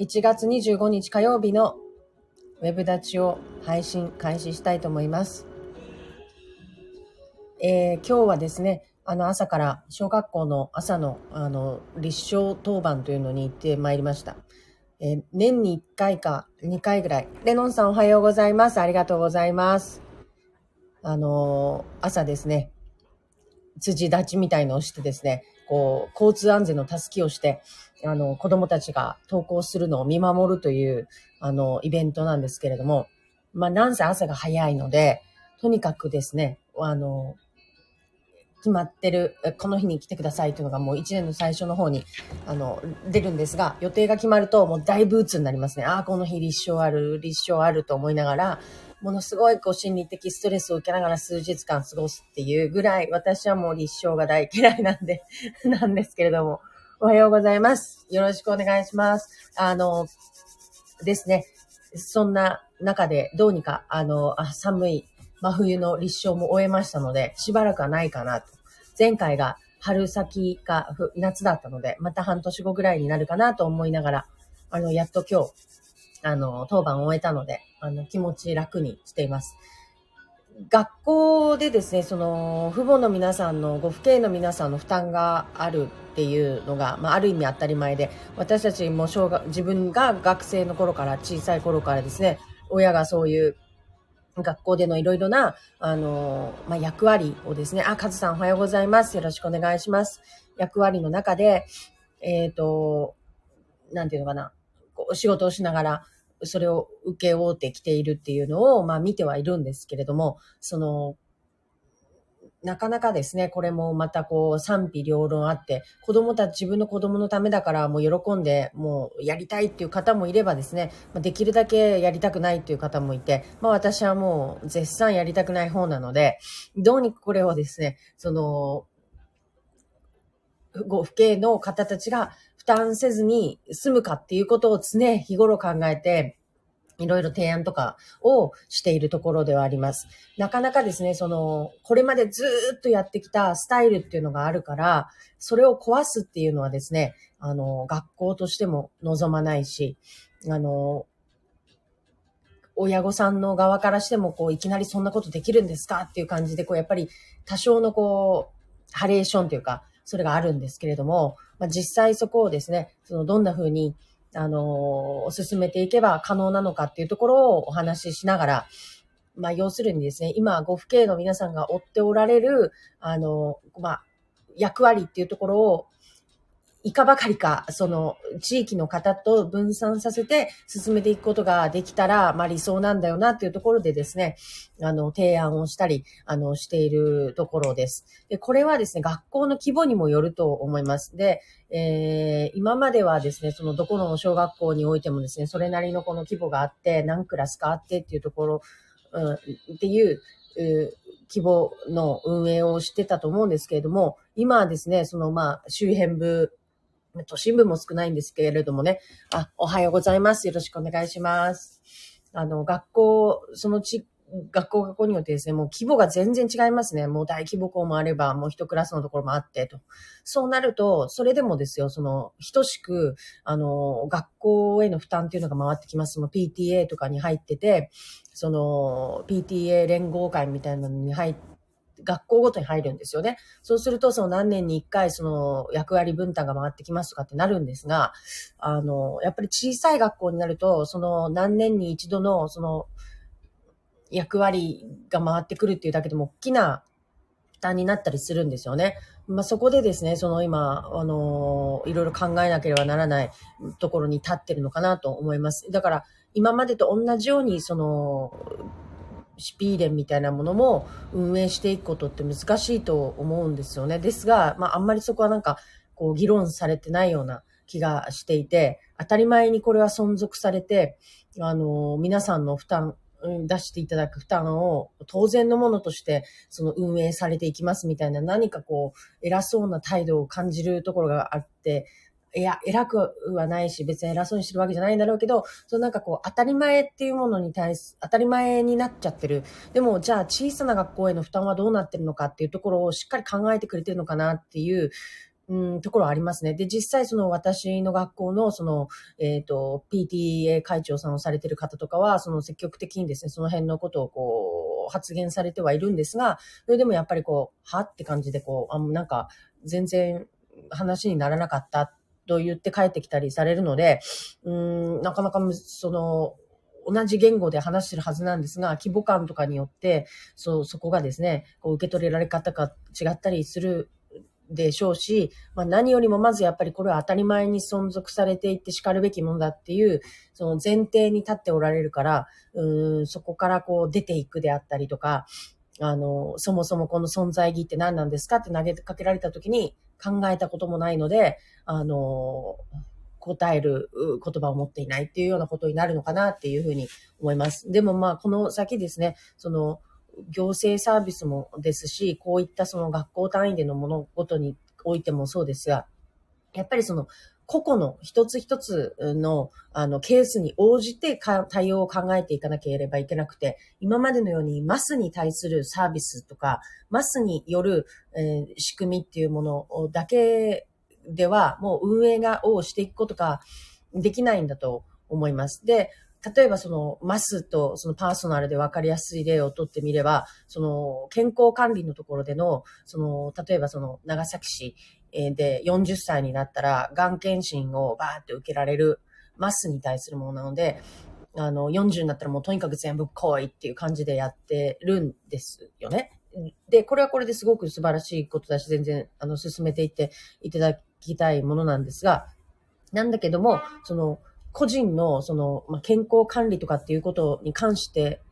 1月25日火曜日のウェブ立ちを配信開始したいと思います。えー、今日はですね、あの朝から小学校の朝のあの立証当番というのに行ってまいりました。えー、年に1回か2回ぐらい。レノンさんおはようございます。ありがとうございます。あのー、朝ですね、辻立ちみたいのをしてですね、こう、交通安全の助けをして、あの、子供たちが登校するのを見守るという、あの、イベントなんですけれども、まあ、なんせ朝が早いので、とにかくですね、あの、決まってる、この日に来てくださいというのがもう一年の最初の方に、あの、出るんですが、予定が決まるともう大ブーツになりますね。ああ、この日立証ある、立証あると思いながら、ものすごいこう心理的ストレスを受けながら数日間過ごすっていうぐらい、私はもう立証が大嫌いなんで なんですけれども、おはようございます。よろしくお願いします。あの、ですね、そんな中でどうにか、あの、あ寒い真冬の立証も終えましたので、しばらくはないかなと。前回が春先か夏だったので、また半年後ぐらいになるかなと思いながら、あの、やっと今日、あの、当番を終えたので、あの、気持ち楽にしています。学校でですね、その、父母の皆さんの、ご父兄の皆さんの負担があるっていうのが、まあ、ある意味当たり前で、私たちも小学、自分が学生の頃から、小さい頃からですね、親がそういう学校でのいろいろな、あの、まあ、役割をですね、あ、カズさんおはようございます。よろしくお願いします。役割の中で、えっ、ー、と、なんていうのかな、こう仕事をしながら、それを受け負ってきているっていうのを、まあ見てはいるんですけれども、その、なかなかですね、これもまたこう賛否両論あって、子供たち、自分の子供のためだからもう喜んで、もうやりたいっていう方もいればですね、できるだけやりたくないっていう方もいて、まあ私はもう絶賛やりたくない方なので、どうにかこれをですね、その、ご父兄の方たちが負担せずに済むかっていうことを常日頃考えて、いろいろ提案とかをしているところではあります。なかなかですね、その、これまでずっとやってきたスタイルっていうのがあるから、それを壊すっていうのはですね、あの、学校としても望まないし、あの、親御さんの側からしても、こう、いきなりそんなことできるんですかっていう感じで、こう、やっぱり多少のこう、ハレーションというか、それがあるんですけれども、まあ、実際そこをですね、そのどんな風に、あの進めていけば可能なのかっていうところをお話ししながら、まあ、要するにですね、今、ご父兄の皆さんが追っておられる、あの、まあ、役割っていうところをいかばかりか、その地域の方と分散させて進めていくことができたら、まあ理想なんだよなっていうところでですね、あの、提案をしたり、あの、しているところです。で、これはですね、学校の規模にもよると思います。で、えー、今まではですね、そのどこの小学校においてもですね、それなりのこの規模があって、何クラスかあってっていうところ、うん、っていう、規模の運営をしてたと思うんですけれども、今はですね、そのまあ周辺部都心部も少ないんですけれどもね。あ、おはようございます。よろしくお願いします。あの、学校、そのち、学校学校によってですね、もう規模が全然違いますね。もう大規模校もあれば、もう一クラスのところもあってと。そうなると、それでもですよ、その、等しく、あの、学校への負担っていうのが回ってきます。その PTA とかに入ってて、その、PTA 連合会みたいなのに入って、学校ごとに入るんですよね。そうすると、その何年に一回、その役割分担が回ってきますとかってなるんですが、あの、やっぱり小さい学校になると、その何年に一度の、その、役割が回ってくるっていうだけでも大きな負担になったりするんですよね。まあ、そこでですね、その今、あの、いろいろ考えなければならないところに立ってるのかなと思います。だから、今までと同じように、その、シピーレンみたいなものも運営していくことって難しいと思うんですよね。ですが、まあ、あんまりそこはなんか、こう、議論されてないような気がしていて、当たり前にこれは存続されて、あの、皆さんの負担、出していただく負担を当然のものとしてその運営されていきますみたいな何かこう偉そうな態度を感じるところがあって、いや、偉くはないし、別に偉そうにしてるわけじゃないんだろうけど、そのなんかこう、当たり前っていうものに対す、当たり前になっちゃってる。でも、じゃあ小さな学校への負担はどうなってるのかっていうところをしっかり考えてくれてるのかなっていう、うん、ところありますね。で、実際その私の学校のその、えっ、と、PTA 会長さんをされてる方とかは、その積極的にですね、その辺のことをこう、発言されてはいるんですが、それでもやっぱりこう、は？って感じでこう、あなんか、全然話にならなかったと言って帰ってきたりされるので、うん、なかなかその、同じ言語で話してるはずなんですが、規模感とかによって、そう、そこがですね、こう受け取れられ方が違ったりするでしょうし、まあ、何よりもまずやっぱりこれは当たり前に存続されていって叱るべきものだっていう、その前提に立っておられるから、うん、そこからこう出ていくであったりとか、あの、そもそもこの存在意義って何なんですかって投げかけられた時に考えたこともないので、あの、答える言葉を持っていないっていうようなことになるのかなっていうふうに思います。でもまあ、この先ですね、その、行政サービスもですし、こういったその学校単位での物事においてもそうですが、やっぱりその個々の一つ一つのあのケースに応じて対応を考えていかなければいけなくて、今までのようにマスに対するサービスとか、マスによる、えー、仕組みっていうものだけではもう運営がをしていくことができないんだと思います。で、例えばそのマスとそのパーソナルで分かりやすい例をとってみれば、その健康管理のところでの、その、例えばその長崎市で40歳になったら、がん検診をバーって受けられるマスに対するものなので、あの、40になったらもうとにかく全部来いっていう感じでやってるんですよね。で、これはこれですごく素晴らしいことだし、全然、あの、進めていっていただきたいものなんですが、なんだけども、その、個人の、その、ま、健康管理とかっていうことに関して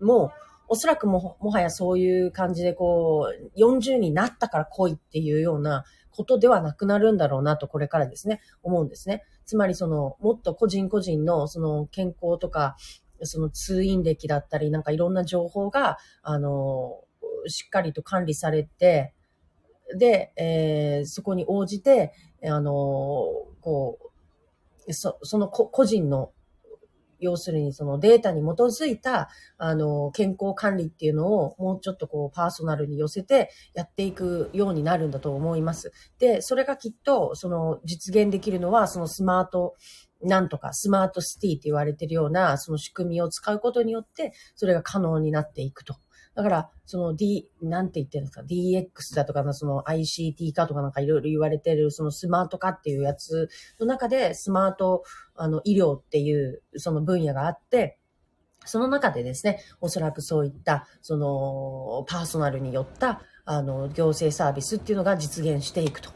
も、おそらくも、もはやそういう感じで、こう、40になったから来いっていうようなことではなくなるんだろうなと、これからですね、思うんですね。つまり、その、もっと個人個人の、その、健康とか、その通院歴だったり、なんかいろんな情報が、あの、しっかりと管理されて、で、えー、そこに応じて、あの、こう、そその個人の、要するにそのデータに基づいた、あの、健康管理っていうのをもうちょっとこうパーソナルに寄せてやっていくようになるんだと思います。で、それがきっとその実現できるのはそのスマートなんとかスマートシティって言われてるようなその仕組みを使うことによってそれが可能になっていくとだから、その D、なんて言ってるんですか、DX だとか、その ICT 化とかなんかいろいろ言われてる、そのスマート化っていうやつの中で、スマート、あの、医療っていうその分野があって、その中でですね、おそらくそういった、その、パーソナルによった、あの、行政サービスっていうのが実現していくと。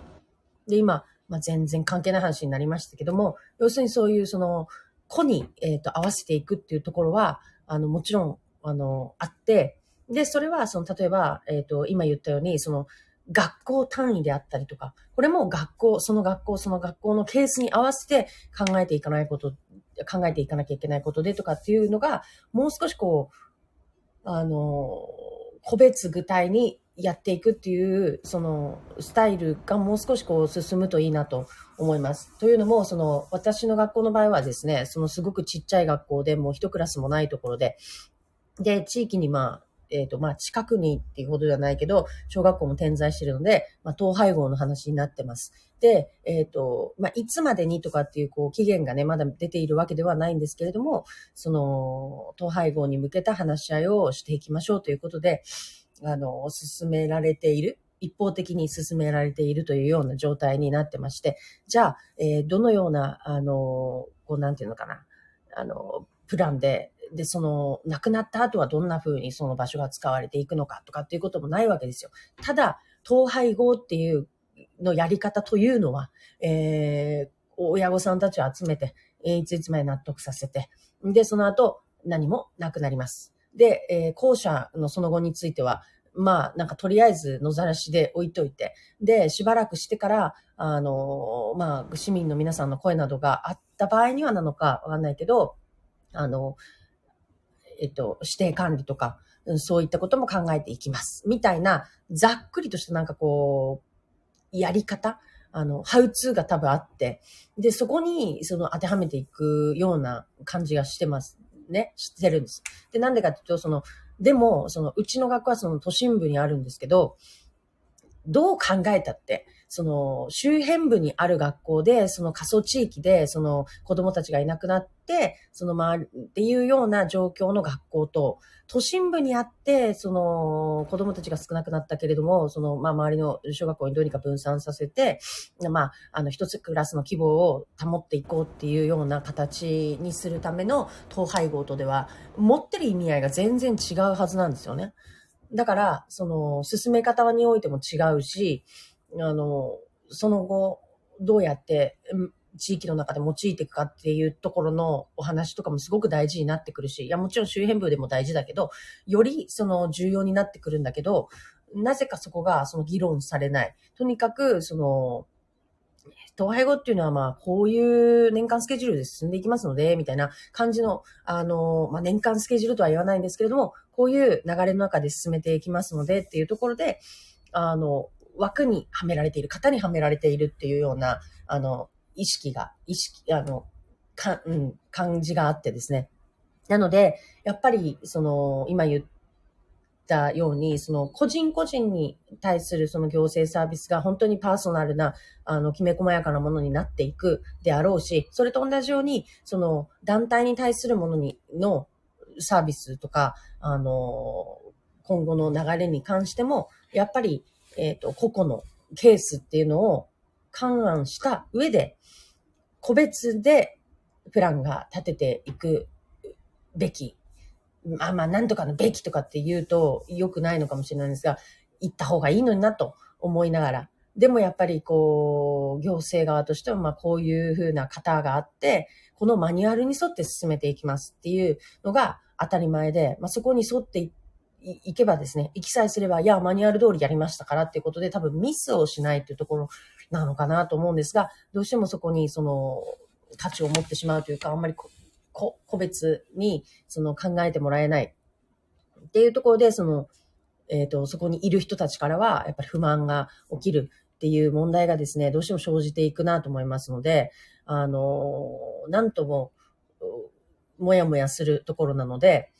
で、今、まあ、全然関係ない話になりましたけども、要するにそういうその、子に、えっ、ー、と、合わせていくっていうところは、あの、もちろん、あの、あって、で、それは、その、例えば、えっ、ー、と、今言ったように、その、学校単位であったりとか、これも学校、その学校、その学校のケースに合わせて考えていかないこと、考えていかなきゃいけないことでとかっていうのが、もう少しこう、あの、個別具体にやっていくっていう、その、スタイルがもう少しこう進むといいなと思います。というのも、その、私の学校の場合はですね、そのすごくちっちゃい学校でもう一クラスもないところで、で、地域にまあ、えっ、ー、と、まあ、近くにっていうほどではないけど、小学校も点在してるので、まあ、統廃合の話になってます。で、えっ、ー、と、まあ、いつまでにとかっていう、こう、期限がね、まだ出ているわけではないんですけれども、その、統廃合に向けた話し合いをしていきましょうということで、あの、進められている。一方的に進められているというような状態になってまして、じゃあ、えー、どのような、あの、こう、なんていうのかな、あの、プランで、で、その、亡くなった後はどんな風にその場所が使われていくのかとかっていうこともないわけですよ。ただ、統廃合っていうのやり方というのは、えー、親御さんたちを集めて、一日前納得させて、で、その後、何もなくなります。で、えー、後者のその後については、まあ、なんかとりあえず野ざらしで置いといて、で、しばらくしてから、あの、まあ、市民の皆さんの声などがあった場合にはなのかわかんないけど、あの、えっと、指定管理とか、そういったことも考えていきます。みたいな、ざっくりとしたなんかこう、やり方あの、ハウツーが多分あって、で、そこに、その当てはめていくような感じがしてますね。してるんです。で、なんでかっていうと、その、でも、その、うちの学校はその都心部にあるんですけど、どう考えたって、その周辺部にある学校で、その過疎地域で、その子供たちがいなくなって、その周りっていうような状況の学校と、都心部にあって、その子供たちが少なくなったけれども、その、まあ、周りの小学校にどうにか分散させて、まあ、あの、一つクラスの規模を保っていこうっていうような形にするための統廃合とでは、持ってる意味合いが全然違うはずなんですよね。だから、その、進め方においても違うし、あの、その後、どうやって地域の中で用いていくかっていうところのお話とかもすごく大事になってくるし、いや、もちろん周辺部でも大事だけど、よりその重要になってくるんだけど、なぜかそこがその議論されない。とにかく、その、統廃後っていうのはまあ、こういう年間スケジュールで進んでいきますので、みたいな感じの、あの、まあ、年間スケジュールとは言わないんですけれども、こういう流れの中で進めていきますのでっていうところで、あの、枠にはめられている、型にはめられているっていうような、あの、意識が、意識、あの、か、うん、感じがあってですね。なので、やっぱり、その、今言ったように、その、個人個人に対するその行政サービスが本当にパーソナルな、あの、きめ細やかなものになっていくであろうし、それと同じように、その、団体に対するものに、のサービスとか、あの、今後の流れに関しても、やっぱり、えっ、ー、と、個々のケースっていうのを勘案した上で、個別でプランが立てていくべき。まあまあ、なんとかのべきとかって言うと良くないのかもしれないんですが、行った方がいいのになと思いながら。でもやっぱりこう、行政側としてはまあこういうふうな型があって、このマニュアルに沿って進めていきますっていうのが当たり前で、まあそこに沿っていっ行けばですね、行きさえすれば、いや、マニュアル通りやりましたからっていうことで多分ミスをしないっていうところなのかなと思うんですが、どうしてもそこにその価値を持ってしまうというか、あんまり個別にその考えてもらえない。っていうところで、その、えっ、ー、と、そこにいる人たちからは、やっぱり不満が起きる。っていう問題がですね、どうしても生じていくなと思いますので、あの、なんとも、もやもやするところなので、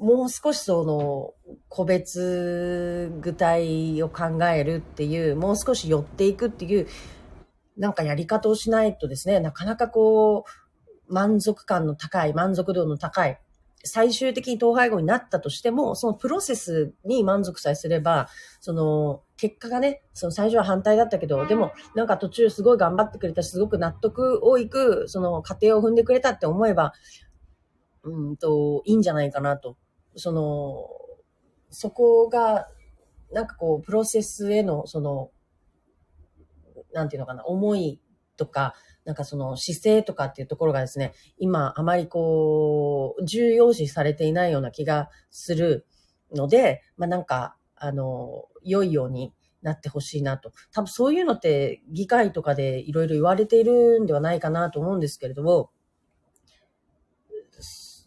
もう少しその、個別具体を考えるっていう、もう少し寄っていくっていう、なんかやり方をしないとですね、なかなかこう、満足感の高い、満足度の高い、最終的に統廃合になったとしても、そのプロセスに満足さえすれば、その、結果がね、その最初は反対だったけど、でもなんか途中すごい頑張ってくれたし、すごく納得をいく、その過程を踏んでくれたって思えば、うんと、いいんじゃないかなと。その、そこが、なんかこう、プロセスへの、その、なんていうのかな、思いとか、なんかその姿勢とかっていうところがですね、今あまりこう、重要視されていないような気がするので、まあなんか、あの、良いようになってほしいなと。多分そういうのって議会とかでいろいろ言われているんではないかなと思うんですけれども、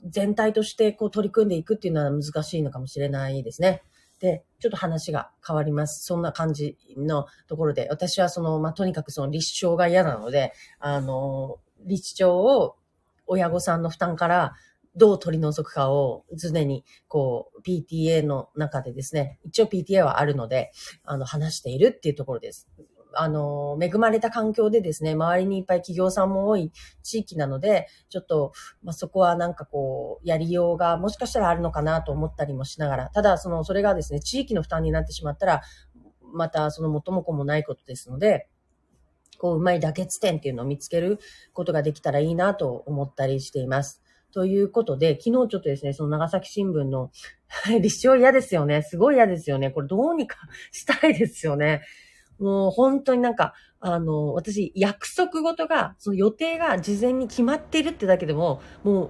全体としてこう取り組んでいくっていうのは難しいのかもしれないですね。で、ちょっと話が変わります。そんな感じのところで、私はその、まあ、とにかくその立証が嫌なので、あの、立証を親御さんの負担からどう取り除くかを常に、こう、PTA の中でですね、一応 PTA はあるので、あの、話しているっていうところです。あの、恵まれた環境でですね、周りにいっぱい企業さんも多い地域なので、ちょっと、まあ、そこはなんかこう、やりようがもしかしたらあるのかなと思ったりもしながら、ただ、その、それがですね、地域の負担になってしまったら、またその元も子もないことですので、こう、うまい妥結点っていうのを見つけることができたらいいなと思ったりしています。ということで、昨日ちょっとですね、その長崎新聞の 立証嫌ですよね。すごい嫌ですよね。これどうにかしたいですよね。もう本当になんか、あの、私、約束事が、その予定が事前に決まっているってだけでも、もう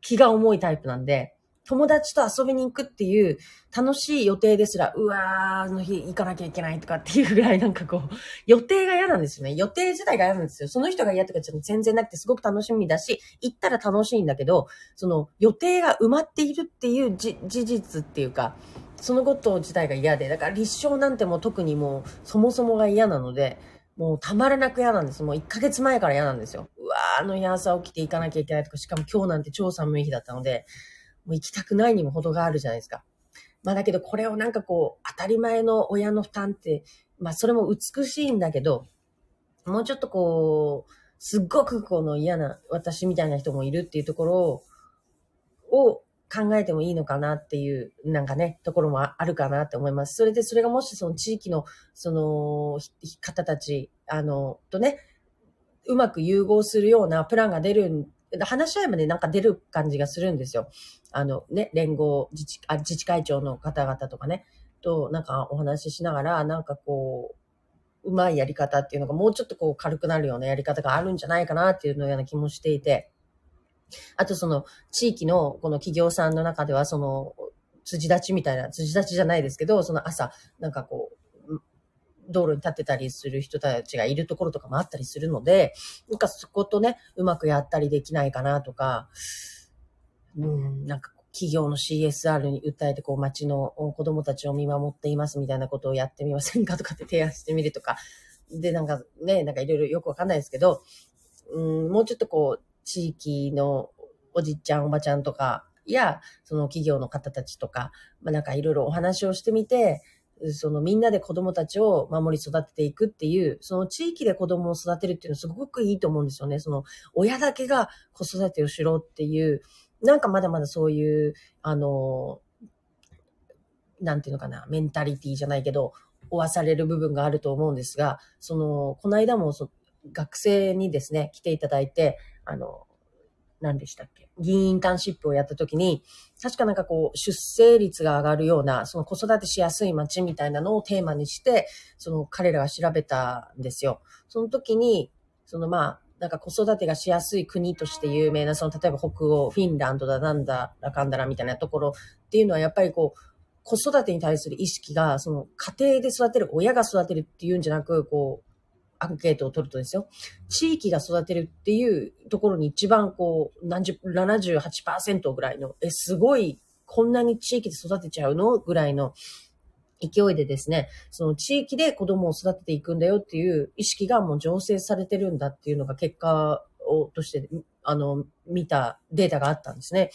気が重いタイプなんで、友達と遊びに行くっていう楽しい予定ですら、うわー、あの日行かなきゃいけないとかっていうぐらいなんかこう、予定が嫌なんですよね。予定自体が嫌なんですよ。その人が嫌とかじゃ全然なくてすごく楽しみだし、行ったら楽しいんだけど、その予定が埋まっているっていう事実っていうか、そのこと自体が嫌で、だから立証なんてもう特にもうそもそもが嫌なので、もうたまらなく嫌なんです。もう1ヶ月前から嫌なんですよ。うわー、あの日朝起きて行かなきゃいけないとか、しかも今日なんて超寒い日だったので、もう行きたくないにも程があるじゃないですか。まあだけどこれをなんかこう、当たり前の親の負担ってまあそれも美しいんだけど、もうちょっとこう、すっごくこの嫌な私みたいな人もいるっていうところを考えてもいいのかなっていう、なんかね、ところもあるかなって思います。それで、それがもしその地域の、その、方たち、あの、とね、うまく融合するようなプランが出る、話し合いまでなんか出る感じがするんですよ。あのね、連合自治あ自治会長の方々とかね、となんかお話ししながら、なんかこう、うまいやり方っていうのがもうちょっとこう軽くなるようなやり方があるんじゃないかなっていうのような気もしていて、あとその地域のこの企業さんの中ではその辻立ちみたいな、辻立ちじゃないですけど、その朝、なんかこう、道路に立ってたりする人たちがいるところとかもあったりするので、なんかそことね、うまくやったりできないかなとか、うん、なんか企業の CSR に訴えて、こう、街の子供たちを見守っていますみたいなことをやってみませんかとかって提案してみるとか。で、なんかね、なんかいろいろよくわかんないですけど、うん、もうちょっとこう、地域のおじちゃん、おばちゃんとか、や、その企業の方たちとか、まあ、なんかいろいろお話をしてみて、そのみんなで子供たちを守り育てていくっていう、その地域で子供を育てるっていうのはすごくいいと思うんですよね。その親だけが子育てをしろっていう、なんかまだまだそういう、あの、なんていうのかな、メンタリティじゃないけど、追わされる部分があると思うんですが、その、この間もそ学生にですね、来ていただいて、あの、何でしたっけ？議員インターンシップをやった時に、確かなんかこう、出生率が上がるような、その子育てしやすい街みたいなのをテーマにして、その彼らが調べたんですよ。その時に、そのまあ、なんか子育てがしやすい国として有名な、その例えば北欧、フィンランドだなんだらかんだらみたいなところっていうのはやっぱりこう、子育てに対する意識が、その家庭で育てる、親が育てるっていうんじゃなく、こう、アンケートを取るとですよ、地域が育てるっていうところに一番こう、何十、78%ぐらいの、え、すごい、こんなに地域で育てちゃうのぐらいの勢いでですね、その地域で子供を育てていくんだよっていう意識がもう醸成されてるんだっていうのが結果をとして、あの、見たデータがあったんですね。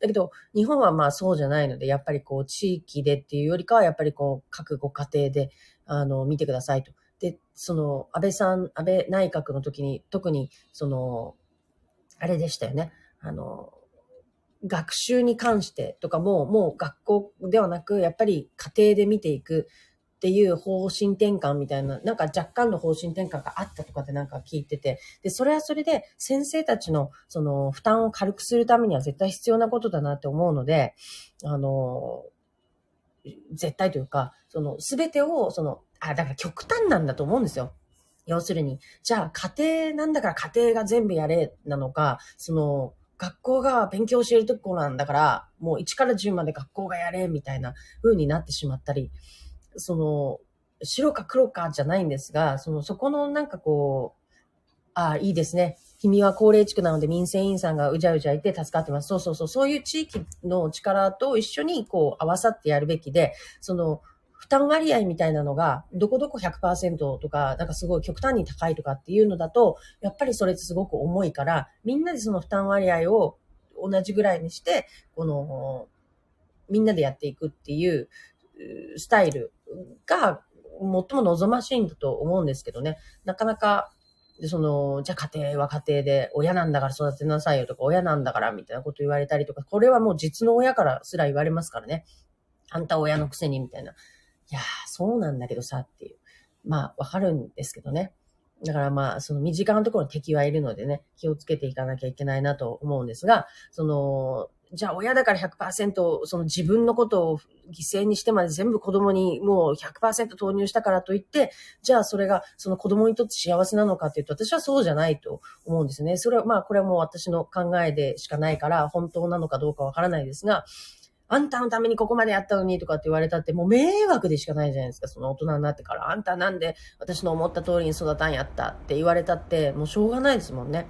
だけど、日本はまあそうじゃないので、やっぱりこう、地域でっていうよりかは、やっぱりこう、各ご家庭で、あの、見てくださいと。で、その、安倍さん、安倍内閣の時に、特に、その、あれでしたよね。あの、学習に関してとかも、もう学校ではなく、やっぱり家庭で見ていくっていう方針転換みたいな、なんか若干の方針転換があったとかってなんか聞いてて、で、それはそれで先生たちのその負担を軽くするためには絶対必要なことだなって思うので、あの、絶対というか、その全てを、その、あ、だから極端なんだと思うんですよ。要するに、じゃあ家庭なんだから家庭が全部やれなのか、その、学校が勉強教えるとこなんだから、もう1から10まで学校がやれ、みたいな風になってしまったり、その、白か黒かじゃないんですが、その、そこのなんかこう、ああ、いいですね。君は高齢地区なので民生委員さんがうじゃうじゃいて助かってます。そうそうそう。そういう地域の力と一緒にこう合わさってやるべきで、その、負担割合みたいなのが、どこどこ100%とか、なんかすごい極端に高いとかっていうのだと、やっぱりそれってすごく重いから、みんなでその負担割合を同じぐらいにして、この、みんなでやっていくっていうスタイルが最も望ましいんだと思うんですけどね。なかなか、その、じゃあ家庭は家庭で親なんだから育てなさいよとか、親なんだからみたいなこと言われたりとか、これはもう実の親からすら言われますからね。あんた親のくせにみたいな。いやー、そうなんだけどさっていう。まあ、わかるんですけどね。だからまあ、その身近なところに敵はいるのでね、気をつけていかなきゃいけないなと思うんですが、その、じゃあ親だから100%その自分のことを犠牲にしてまで全部子供にもう100%投入したからといって、じゃあそれがその子供にとって幸せなのかっていうと私はそうじゃないと思うんですね。それはまあこれはもう私の考えでしかないから本当なのかどうかわからないですが、あんたのためにここまでやったのにとかって言われたって、もう迷惑でしかないじゃないですか、その大人になってから。あんたなんで私の思った通りに育たんやったって言われたって、もうしょうがないですもんね。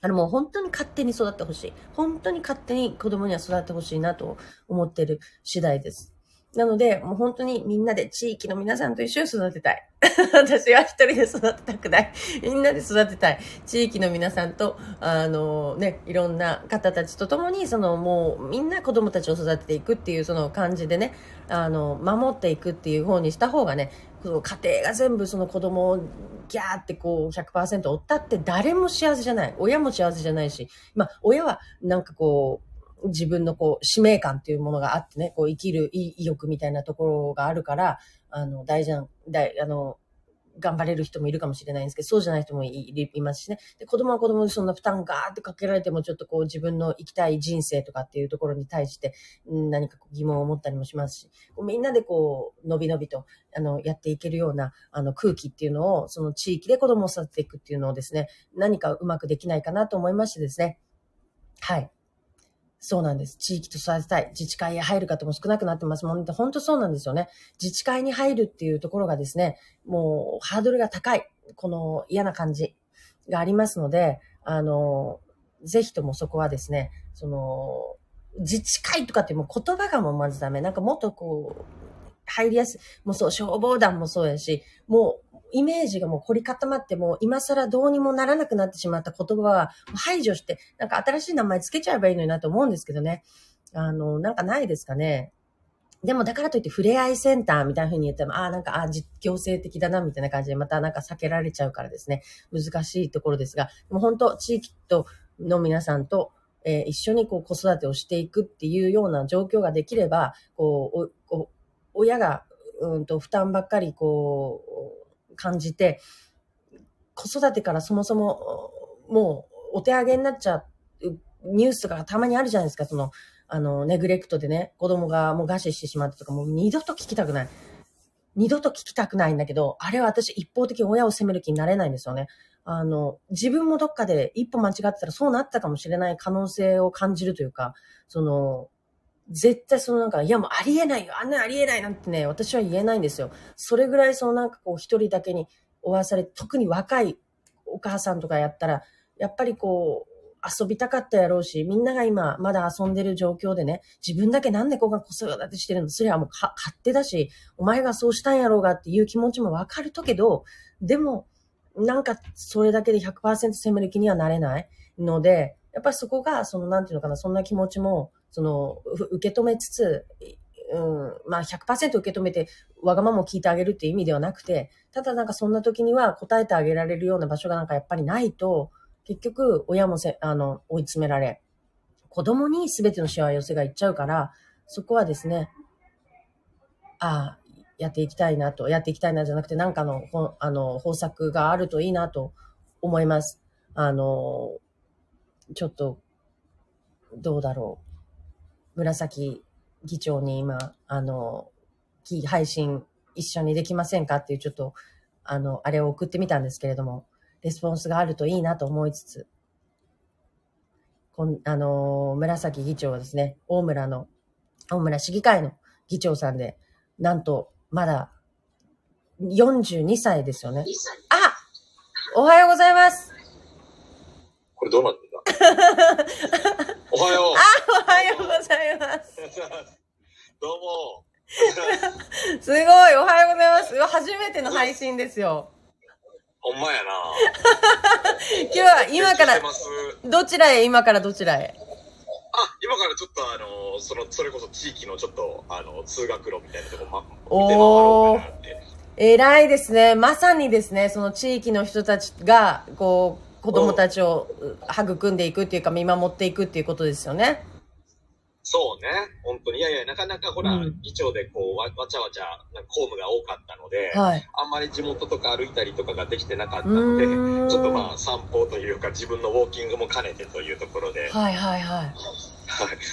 あのもう本当に勝手に育ってほしい。本当に勝手に子供には育ってほしいなと思ってる次第です。なので、もう本当にみんなで地域の皆さんと一緒に育てたい。私は一人で育てたくない。みんなで育てたい。地域の皆さんと、あのね、いろんな方たちと共に、そのもうみんな子供たちを育てていくっていうその感じでね、あの、守っていくっていう方にした方がね、その家庭が全部その子供をギャーってこう100%追ったって誰も幸せじゃない。親も幸せじゃないし、まあ親はなんかこう、自分のこう、使命感っていうものがあってね、こう、生きる意欲みたいなところがあるから、あの、大事な、大、あの、頑張れる人もいるかもしれないんですけど、そうじゃない人もいいますしね。で、子供は子供でそんな負担ガーってかけられても、ちょっとこう自分の生きたい人生とかっていうところに対して、何か疑問を持ったりもしますし、みんなでこう、のびのびと、あの、やっていけるような、あの、空気っていうのを、その地域で子供を育てていくっていうのをですね、何かうまくできないかなと思いましてですね。はい。そうなんです。地域と育てたい。自治会へ入る方も少なくなってますもんね。本当そうなんですよね。自治会に入るっていうところがですね、もうハードルが高い。この嫌な感じがありますので、あの、ぜひともそこはですね、その、自治会とかってもう言葉がもうまずダメ。なんかもっとこう、入りやすい。もうそう、消防団もそうやし、もうイメージがもう凝り固まってもう、今更どうにもならなくなってしまった言葉は排除して、なんか新しい名前つけちゃえばいいのになと思うんですけどね。あの、なんかないですかね。でもだからといって触れ合いセンターみたいな風に言っても、ああ、なんか、ああ、行政的だな、みたいな感じで、またなんか避けられちゃうからですね、難しいところですが、でも本当、地域との皆さんと、えー、一緒にこう子育てをしていくっていうような状況ができれば、こう、親が、うんと、負担ばっかり、こう、感じて、子育てからそもそも、もうお手上げになっちゃうニュースとかたまにあるじゃないですか、その、あの、ネグレクトでね、子供がもう餓死してしまったとか、もう二度と聞きたくない。二度と聞きたくないんだけど、あれは私一方的に親を責める気になれないんですよね。あの、自分もどっかで一歩間違ってたらそうなったかもしれない可能性を感じるというか、その、絶対そのなんか、いやもうありえないよ、あんなありえないなんてね、私は言えないんですよ。それぐらいそのなんかこう一人だけに追わされ、特に若いお母さんとかやったら、やっぱりこう、遊びたかったやろうし、みんなが今まだ遊んでる状況でね、自分だけなんでこが子育てしてるのそれはもう勝手だし、お前がそうしたんやろうがっていう気持ちもわかるとけど、でも、なんかそれだけで100%責める気にはなれないので、やっぱりそこが、その、なんていうのかな、そんな気持ちも、その、受け止めつつ、うん、まあ100%受け止めて、わがままを聞いてあげるっていう意味ではなくて、ただなんかそんな時には答えてあげられるような場所がなんかやっぱりないと、結局親もせ、あの、追い詰められ、子供に全ての幸せがいっちゃうから、そこはですね、ああ、やっていきたいなと、やっていきたいなじゃなくて、なんかの、あの、方策があるといいなと思います。あの、ちょっと、どうだろう。紫議長に今、あの、配信一緒にできませんかっていうちょっと、あの、あれを送ってみたんですけれども、レスポンスがあるといいなと思いつつ、こんあの、紫議長はですね、大村の、大村市議会の議長さんで、なんと、まだ、42歳ですよね。あおはようございますこれどうなって おはよう。あ、おはようございます。どうも。すごい、おはようございます。初めての配信ですよ。ほんまやな。今日は今から、どちらへ、今からどちらへあ、今からちょっとあの、その、それこそ地域のちょっと、あの、通学路みたいなとこ、ま、見て回ろうかなって。偉いですね。まさにですね、その地域の人たちが、こう、子供たちを育んでいくっていうか見守っていくっていうことですよね。そうね。本当に。いやいや、なかなかほら、うん、議長でこうわ、わちゃわちゃな公務が多かったので、はい、あんまり地元とか歩いたりとかができてなかったので、ちょっとまあ散歩というか自分のウォーキングも兼ねてというところで。はいはいはい。はい。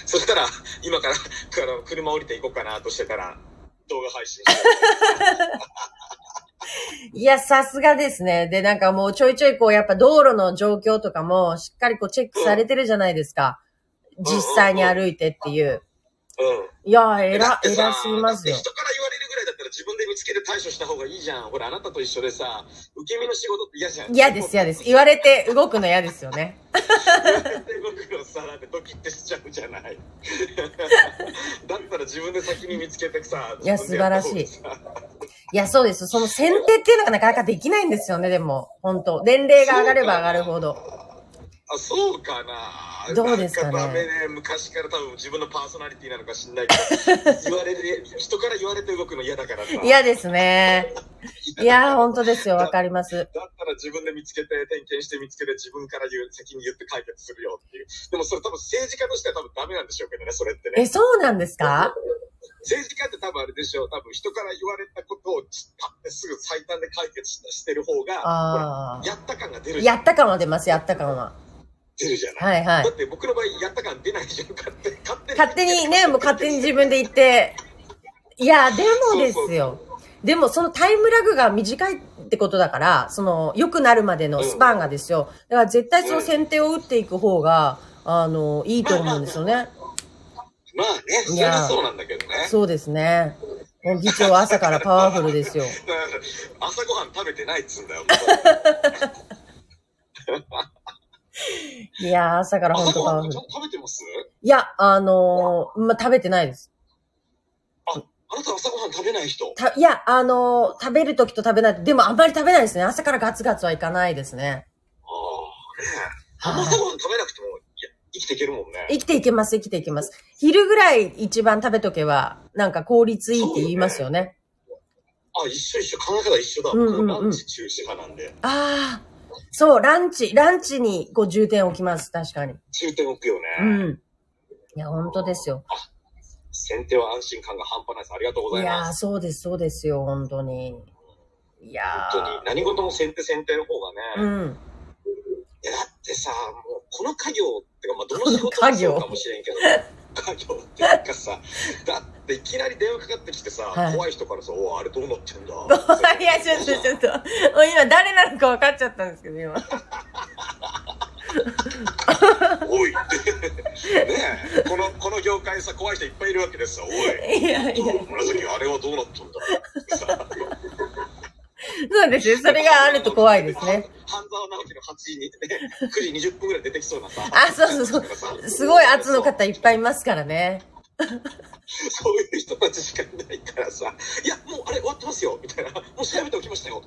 そしたら、今から、車降りていこうかなとしてたら、動画配信して。いや、さすがですね。で、なんかもうちょいちょいこう、やっぱ道路の状況とかもしっかりこうチェックされてるじゃないですか。実際に歩いてっていう。うん。いや、えら、偉すぎますよ。人からつつけて対処した方がいいじゃん。ほら、あなたと一緒でさ、受け身の仕事って嫌じゃん。嫌です、嫌です。言われて動くの嫌ですよね。言われて動くのさ、なんかドキッてしちゃうじゃない。だったら自分で先に見つけてさ、いや、素晴らしい。いや、そうです。その選定っていうのがなかなかできないんですよね、でも。本当年齢が上がれば上がるほど。あ、そうかなどうですかね。ダメね。昔から多分自分のパーソナリティなのか知んないけど、言われる、人から言われて動くの嫌だからさ。嫌ですね。いや、本当ですよ。わかります。だったら自分で見つけて、点検して見つけて、自分から言う、責任言って解決するよっていう。でもそれ多分政治家としては多分ダメなんでしょうけどね、それってね。え、そうなんですか？政治家って多分あれでしょう。多分人から言われたことをパッてすぐ最短で解決してる方が、やった感が出るやった感は出ます、やった感は。出るじゃない。はいはい。だって僕の場合やった感出ないじゃん。勝手に。勝手にね、もう勝手に自分で言って。いや、でもですよ。でもそのタイムラグが短いってことだから、その良くなるまでのスパンがですよ。だから絶対その先手を打っていく方が、あの、いいと思うんですよね。まあね、それはそうなんだけどね。そうですね。議長は朝からパワフルですよ。朝ごはん食べてないっつうんだよ。いやー、朝から本当。食べてます？いや、あのー、まあ、食べてないです。あ、あなた朝ごはん食べない人？たいや、あのー、食べるときと食べない。でもあんまり食べないですね。朝からガツガツはいかないですね。ああ、ね朝ごはん食べなくても、生きていけるもんね。生きていけます、生きていけます。昼ぐらい一番食べとけば、なんか効率いいって言いますよね。ねあ、一緒一緒。考え方一緒だ。うんうんうん、ランチ中止派なんで。ああ。そう、ランチ、ランチにこう重点置きます、確かに。重点置くよね。うん。いや、本当ですよ。先手は安心感が半端ないです。ありがとうございます。いや、そうです、そうですよ、本当に。いや本当に。何事も先手先手の方がね。うん。いや、だってさ、もう、この家業ってか、まあ、どの仕事もそうかもしれんけど、家業っていうかさ、だっていきなり電話かかってきてさ、はい、怖い人からさ、おあれどうなってんだ？いや、ちょっとちょっと、今誰なのか分かっちゃったんですけど、今。おい。っ てねえ。このこの業界さ怖い人いっぱいいるわけですよおい。いやいや。紫あれはどうなったんだ？そうですね。それがあると怖いですね。半沢直樹の8時に、ね、9時20分ぐらい出てきそうなさ。あ、そうそうそう。すごい圧の方いっぱいいますからね。そういう人たちしかいないからさ、いや、もうあれ終わってますよ、みたいな。もう調べておきましたよ。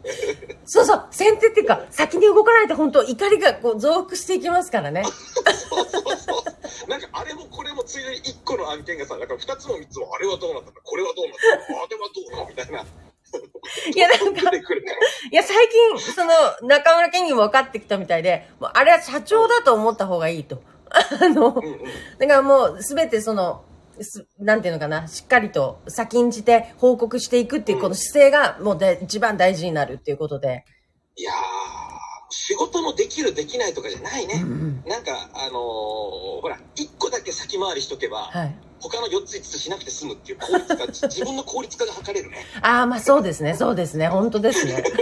そうそう、先手っていうか、先に動かないと本当怒りがこう増幅していきますからね。そうそうそう。なんかあれもこれもついでに1個の案件がさ、なんか2つも3つもあれはどうなったんだ、これはどうなったんだ、あれはどうなのみたいな。いや、なんか、いや、最近、その、中村健議も分かってきたみたいで、もうあれは社長だと思った方がいいと。あの、だからもう、すべてその、なんていうのかな、しっかりと先んじて報告していくっていうこの姿勢がもうで一番大事になるっていうことで。いやー、仕事のできるできないとかじゃないね。うんうん、なんか、あのー、ほら、一個だけ先回りしとけば、はい、他の4つ5つしなくて済むっていう効率化、自分の効率化が図れるね。ああ、まあそうですね、そうですね、本当ですね。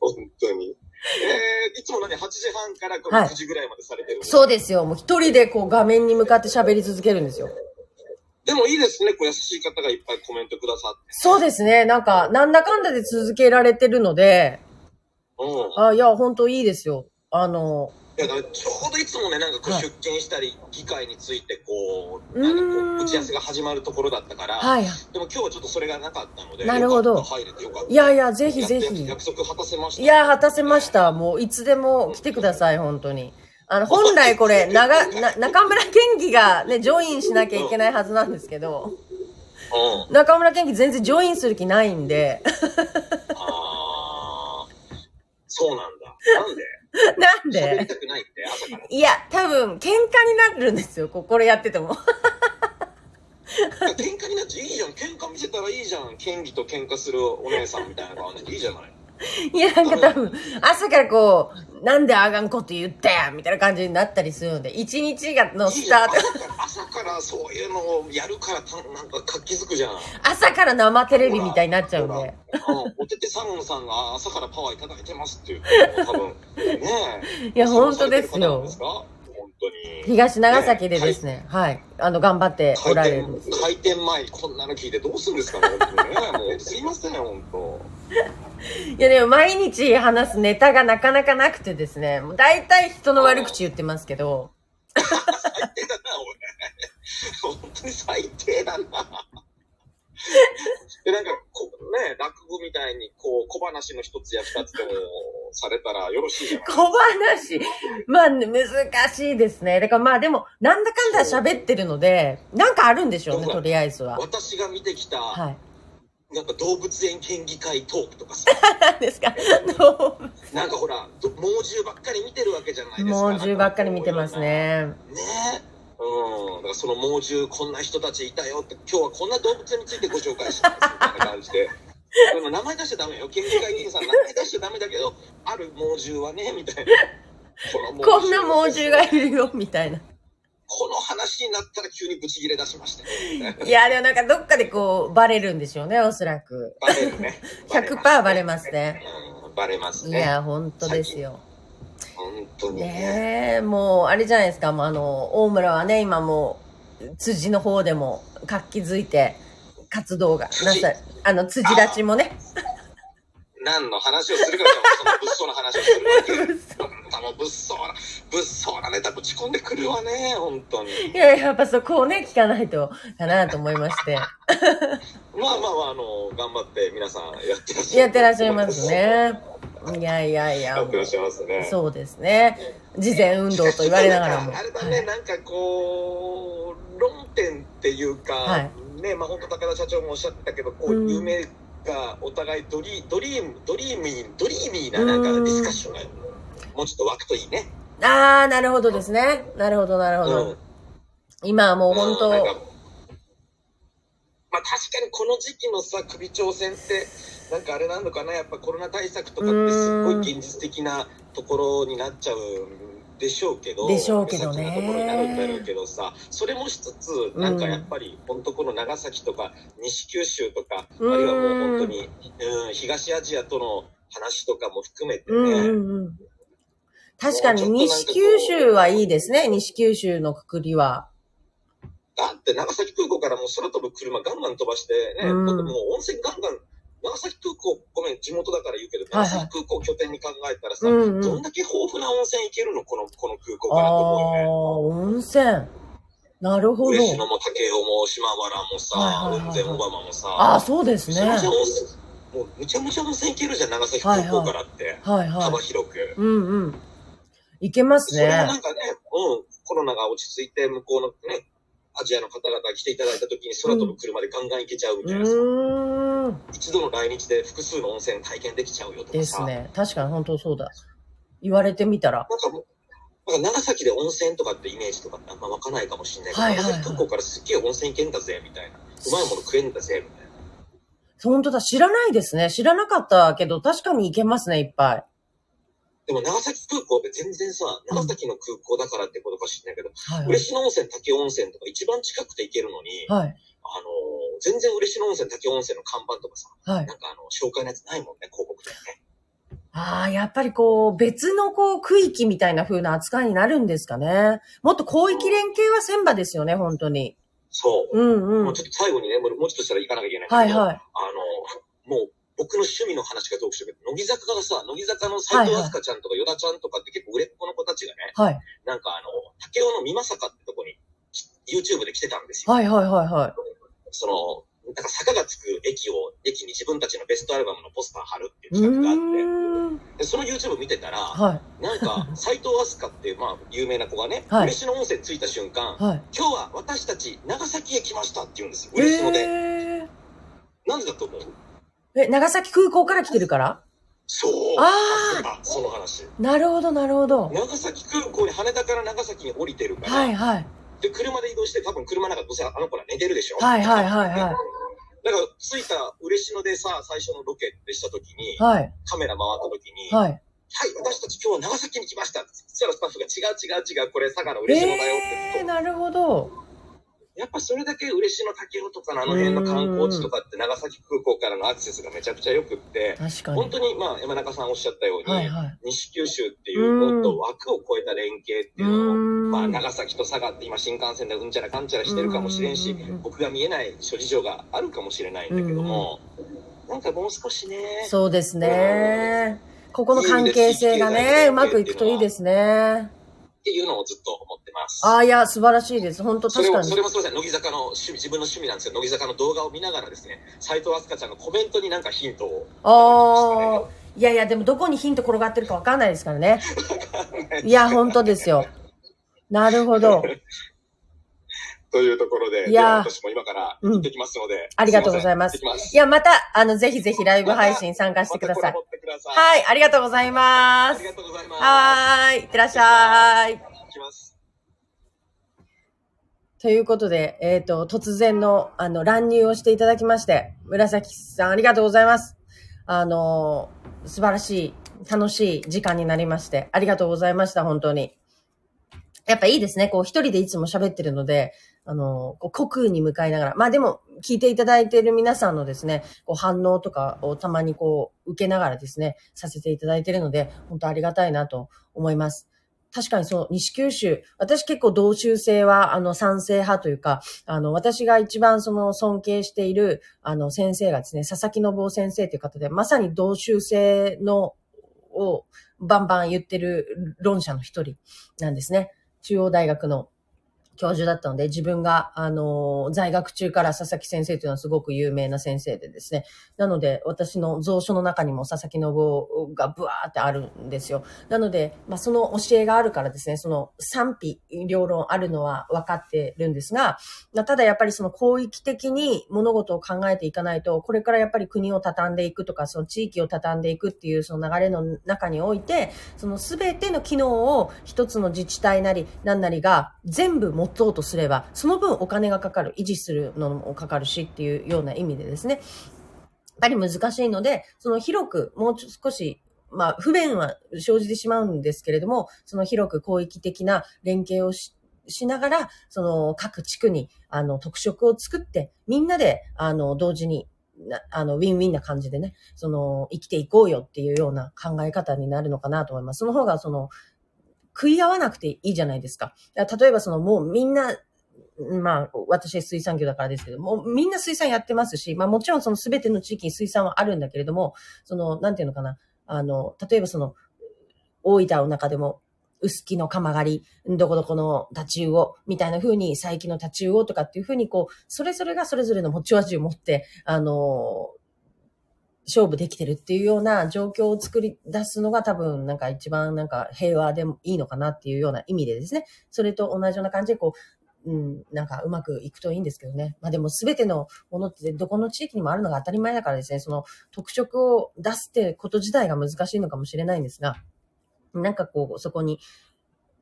本当に。えー、いつも何 ?8 時半から9時ぐらいまでされてる、はい、そうですよ。もう一人でこう画面に向かって喋り続けるんですよ。でもいいですね。こう優しい方がいっぱいコメントくださって。そうですね。なんか、なんだかんだで続けられてるので、うん。あいや、本当いいですよ。あの、いやちょうどいつもねなんかこう出勤したり、議会についてこうなんかこう打ち合わせが始まるところだったから、はい、でも今日はちょっとそれがなかったのでなるほど。入れてよかった。いやいやぜひぜひ。約束果たせました。いや果たせました。もういつでも来てください本当に。あの本来これ長な中村健議がねジョインしなきゃいけないはずなんですけど、うん、中村健議全然ジョインする気ないんで。ああそうなんだ。なんで？なんで？いや、多分、喧嘩になるんですよ、これやってても。喧嘩になっちゃいいじゃん。喧嘩見せたらいいじゃん。県議と喧嘩するお姉さんみたいな感じでいいじゃない。いや、なんか多分、朝からこう、なんであがんこと言ってみたいな感じになったりするので、一日がのスタート。朝からそういうのをやるからた、なんか活気づくじゃん。朝から生テレビみたいになっちゃうんで。おててサロンさんが朝からパワーいただいてますっていう、多分、ねえ。いや、本当ですよ。本当に。に。東長崎でですね、ねはい。あの、頑張っておられる開店前にこんなの聞いてどうするんですかね、本当 すいません、本当。いやでも毎日話すネタがなかなかなくてですね、もう大体人の悪口言ってますけど。最低だな、俺。本当に最低だな。で、なんか、こね、落語みたいに、こう、小話の一つや二つでもされたらよろしいじゃない？小話？まあ、難しいですね。だからまあでも、なんだかんだ喋ってるので、なんかあるんでしょうね、とりあえずは。私が見てきた、はい。なんか動物園県議会トークとかさ。何ですか？なんかほら、猛獣ばっかり見てるわけじゃないですか。猛獣ばっかり見てますね。ねうん。だからその猛獣、こんな人たちいたよって、今日はこんな動物についてご紹介しますみたいな感じで。でも名前出しちゃダメよ。県議会議員さん、名前出しちゃダメだけど、ある猛獣はね、みたいな。こんな猛獣がいるよ、みたいな。この話になったら急にブチギレ出しましたね。いや、でもなんかどっかでこう、バレるんでしょうね、おそらく。バレるね。100%バレますね。うん、バレますね。いや、本当ですよ。本当にね。ねもう、あれじゃないですか、もうあの、大村はね、今もう、辻の方でも活気づいて、活動がなさ、あの、辻立ちもね。何の話をするかその物騒な話をするわけ。も物騒な、物騒なネタぶち込んでくるわね、本当に。いや、やっぱそこをね、聞かないと、かなと思いまして。まあまあまあ、あの、頑張って皆さんやってらっしゃる。やってらっしゃいますね。いやいやいや。やってらっしますね。そうですね。事前運動と言われながらも。あれだね、はい、なんかこう、論点っていうか、はい、ね、まあ本当高田社長もおっしゃってたけど、こう、両名がお互いドリドリーム、ドリーミー、ドリーミーななんかディスカッションがもうちょっと湧くといいね。ああ、なるほどですね。なるほど、なるほど。うん、今はもう本当、うん、まあ確かにこの時期のさ、首長戦って、なんかあれなのかな、やっぱコロナ対策とかってすごい現実的なところになっちゃうでしょうけど、でしょうけどね。ところになるんだろうけどさ、それもしつつ、なんかやっぱり、本当この長崎とか、西九州とか、あるいはもう本当に、うん、東アジアとの話とかも含めてね。うんうんうん確かに西九州はいいですね、西九州のくくりは。だって長崎空港からもう空飛ぶ車ガンガン飛ばしてね、うん、もう温泉ガンガン長崎空港、ごめん、地元だから言うけど、長崎空港拠点に考えたらさ、うんうん、どんだけ豊富な温泉行けるのこの、この空港からと思うね。温泉。なるほど。嬉野も竹雄も島原もさ、はいはいはい、温泉小浜もさ。ああ、そうですね。もうむちゃむちゃ温泉行けるじゃん、長崎空港からって。はいはい。幅広く。うんうん。行けますね。それはなんかね、うん、コロナが落ち着いて、向こうのね、アジアの方々が来ていただいた時に空飛ぶ車でガンガン行けちゃうみたいなさ、うん、一度の来日で複数の温泉体験できちゃうよとかさ。ですね。確かに本当そうだ。言われてみたら。なんかなんか長崎で温泉とかってイメージとかってあんま湧かないかもしれないけど、はいはいはい、長崎空港からすっげえ温泉行けんだぜ、みたいな。うまいもの食えんだぜ、みたいな。本当だ、知らないですね。知らなかったけど、確かに行けますね、いっぱい。でも長崎空港って全然さ、長崎の空港だからってことか知んないけど、はい、嬉野温泉、滝温泉とか一番近くて行けるのに、はい、あの、全然嬉野温泉、滝温泉の看板とかさ、はい、なんかあの、紹介のやつないもんね、広告でね。ああ、やっぱりこう、別のこう、区域みたいな風な扱いになるんですかね。もっと広域連携は千場ですよね、本当に。そう。うんうん。もうちょっと最後にね、もうちょっとしたら行かなきゃいけないけど、はいはい。あの、もう、僕の趣味の話がトークしてるけど、乃木坂がさ、乃木坂の斎藤飛鳥ちゃんとか与田ちゃんとかって結構売れっ子の子たちがね、はい。なんかあの、竹雄の美作ってとこに、YouTube で来てたんですよ。はいはいはいはい。その、なんか坂がつく駅を、駅に自分たちのベストアルバムのポスター貼るっていう企画があって、でその YouTube 見てたら、はい、なんか、斎藤飛鳥っていう、まあ、有名な子がね、はい、嬉野温泉着いた瞬間、はい、今日は私たち長崎へ来ましたって言うんですよ、嬉野で。なんでだと思う？え、長崎空港から来てるから？そう。ああ。その話。なるほど、なるほど。長崎空港に羽田から長崎に降りてるから。はいはい。で、車で移動して多分車の中どうせあの子ら寝てるでしょはいはいはいはい。だから着いた嬉野でさ、最初のロケでした時に、はい、カメラ回った時に、はい、はい、私たち今日は長崎に来ましたそしたらスタッフが違う違う違う、これ佐賀の嬉野だよって。えー、なるほど。やっぱそれだけ嬉野武雄とかのあの辺の観光地とかって長崎空港からのアクセスがめちゃくちゃ良くって、本当にまあ山中さんおっしゃったように、はいはい、西九州っていうもっと枠を超えた連携っていうのを、まあ長崎と佐賀って今新幹線でうんちゃらかんちゃらしてるかもしれんし、僕が見えない諸事情があるかもしれないんだけども、なんかもう少しね。そうですね。ここの関係性がね、うまくいくといいですね。っていうのをずっと思ってます。ああ、いや、素晴らしいです。本当確かに。それも、それもすみません。乃木坂の趣味、自分の趣味なんですけど、乃木坂の動画を見ながらですね、斎藤飛鳥ちゃんのコメントになんかヒントを、ね。ああ。いやいや、でもどこにヒント転がってるかわかんないですからね。いいや、本当ですよ。なるほど。というところで、いや私も今から行ってきますので、うん、ありがとうございます。いますいや、また、あの、ぜひぜひライブ配信参加してください。ま、はい、ありがとうございます。ありがとうございます。はい、いってらっしゃい。ということで、えっ、ー、と、突然の、あの、乱入をしていただきまして、紫さんありがとうございます。あの、素晴らしい、楽しい時間になりまして、ありがとうございました、本当に。やっぱいいですね。こう、一人でいつも喋ってるので、あの、こう、虚空に向かいながら。まあでも、聞いていただいている皆さんのですね、こう、反応とかをたまにこう、受けながらですね、させていただいているので、本当ありがたいなと思います。確かにそう、西九州。私結構同州制は、あの、賛成派というか、あの、私が一番その尊敬している、あの、先生がですね、佐々木信夫先生という方で、まさに同州制の、を、バンバン言ってる論者の一人なんですね。中央大学の教授だったので、自分が、あの、在学中から佐々木先生というのはすごく有名な先生でですね。なので、私の蔵書の中にも佐々木信夫がブワーってあるんですよ。なので、まあ、その教えがあるからですね、その賛否両論あるのは分かってるんですが、ま、ただやっぱりその広域的に物事を考えていかないと、これからやっぱり国を畳んでいくとか、その地域を畳んでいくっていうその流れの中において、その全ての機能を一つの自治体なり何なりが全部持とうとすれば、その分お金がかかる、維持するのもかかるしっていうような意味でですね、やっぱり難しいので、その広く、もう少し、まあ、不便は生じてしまうんですけれども、その広く広域的な連携をししながら、その各地区に、あの、特色を作って、みんなで、あの、同時に、あの、ウィンウィンな感じでね、その、生きていこうよっていうような考え方になるのかなと思います。その方が、その、食い合わなくていいじゃないですか。例えばそのもうみんな、まあ、私水産業だからですけども、みんな水産やってますし、まあもちろんその全ての地域に水産はあるんだけれども、その、なんていうのかな、あの、例えばその、大分の中でも、薄木の釜狩り、どこどこの立ち魚、みたいな風に、佐伯の立ち魚とかっていう風に、こう、それぞれがそれぞれの持ち味を持って、あの、勝負できてるっていうような状況を作り出すのが多分なんか一番なんか平和でもいいのかなっていうような意味でですね。それと同じような感じでこう、うん、なんかうまくいくといいんですけどね。まあでも全てのものってどこの地域にもあるのが当たり前だからですね、その特色を出すってこと自体が難しいのかもしれないんですが、なんかこう、そこに、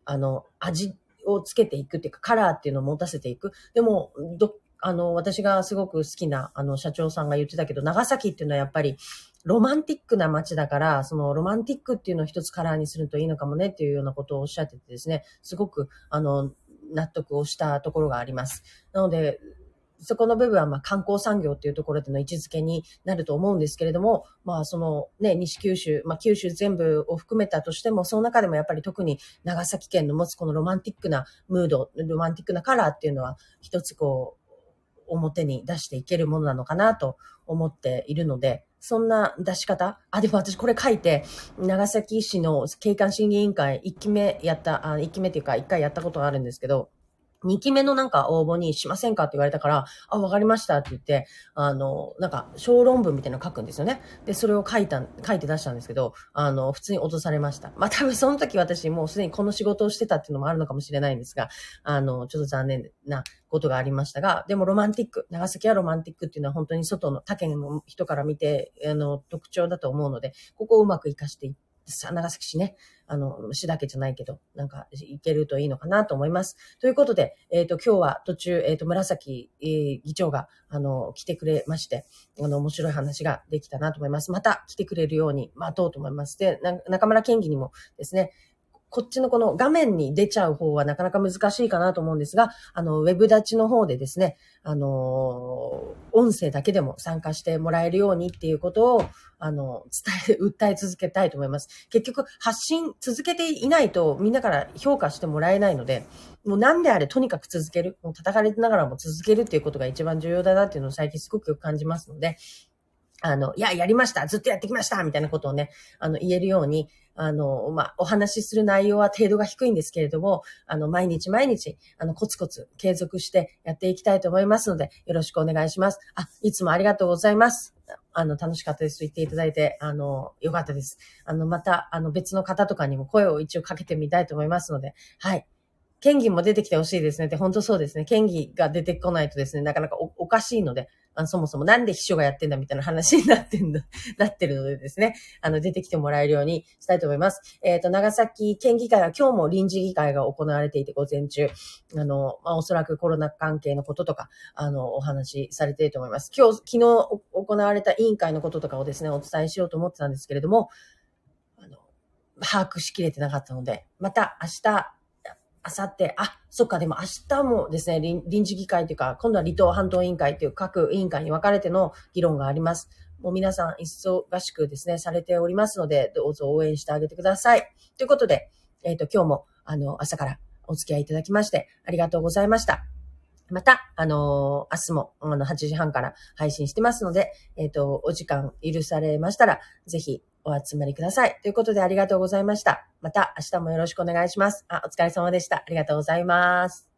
あの、味をつけていくっていうか、カラーっていうのを持たせていく。でも、ど、あの、私がすごく好きな、あの、社長さんが言ってたけど、長崎っていうのはやっぱり、ロマンティックな街だから、そのロマンティックっていうのを一つカラーにするといいのかもねっていうようなことをおっしゃっててですね、すごく、あの、納得をしたところがあります。なので、そこの部分は、まあ、観光産業っていうところでの位置づけになると思うんですけれども、まあ、そのね、西九州、まあ、九州全部を含めたとしても、その中でもやっぱり特に長崎県の持つこのロマンティックなムード、ロマンティックなカラーっていうのは、一つこう、表に出していけるものなのかなと思っているので、そんな出し方？あ、でも私これ書いて、長崎市の景観審議委員会1期目やった、あ1期目っていうか1回やったことがあるんですけど、2期目のなんか応募にしませんかって言われたから、あ、わかりましたって言って、あの、なんか小論文みたいなの書くんですよね。で、それを書いた、書いて出したんですけど、あの、普通に落とされました。まあ多分その時私もうすでにこの仕事をしてたっていうのもあるのかもしれないんですが、あの、ちょっと残念なことがありましたが、でもロマンティック、長崎はロマンティックっていうのは本当に外の他県の人から見て、あの、特徴だと思うので、ここをうまく活かしていって、長崎市ね、あの、市だけじゃないけど、なんか、行けるといいのかなと思います。ということで、えっ、ー、と、今日は途中、えっ、ー、と、紫、えー、議長が、あの、来てくれまして、あの、面白い話ができたなと思います。また来てくれるように待とうと思います。で、中村県議にもですね、こっちのこの画面に出ちゃう方はなかなか難しいかなと思うんですが、あの、ウェブ立ちの方でですね、あの、音声だけでも参加してもらえるようにっていうことを、あの、伝え、訴え続けたいと思います。結局、発信続けていないとみんなから評価してもらえないので、もう何であれとにかく続ける。もう叩かれながらも続けるっていうことが一番重要だなっていうのを最近すごくよく感じますので、あの、いや、やりましたずっとやってきましたみたいなことをね、あの、言えるように、あの、まあ、お話しする内容は程度が低いんですけれども、あの、毎日毎日、あの、コツコツ継続してやっていきたいと思いますので、よろしくお願いします。あ、いつもありがとうございます。あの、楽しかったですと言っていただいて、あの、よかったです。あの、また、あの、別の方とかにも声を一応かけてみたいと思いますので、はい。権利も出てきてほしいですねって、本当そうですね。権利が出てこないとですね、なかなかおかしいので、あのそもそもなんで秘書がやってんだみたいな話になってんだ、なってるのでですね、あの、出てきてもらえるようにしたいと思います。えっ、ー、と、長崎県議会は今日も臨時議会が行われていて、午前中、あの、まあ、おそらくコロナ関係のこととか、あの、お話しされていると思います。今日、昨日行われた委員会のこととかをですね、お伝えしようと思ってたんですけれども、あの、把握しきれてなかったので、また明日、あさって、あ、そっか、でも明日もですね、臨時議会というか、今度は離島半島委員会という各委員会に分かれての議論があります。もう皆さん忙しくですね、されておりますので、どうぞ応援してあげてください。ということで、えっ、ー、と、今日も、あの、朝からお付き合いいただきまして、ありがとうございました。また、あのー、明日も、あの、8時半から配信してますので、えっ、ー、と、お時間許されましたら、ぜひ、お集まりください。ということでありがとうございました。また明日もよろしくお願いします。あ、お疲れ様でした。ありがとうございます。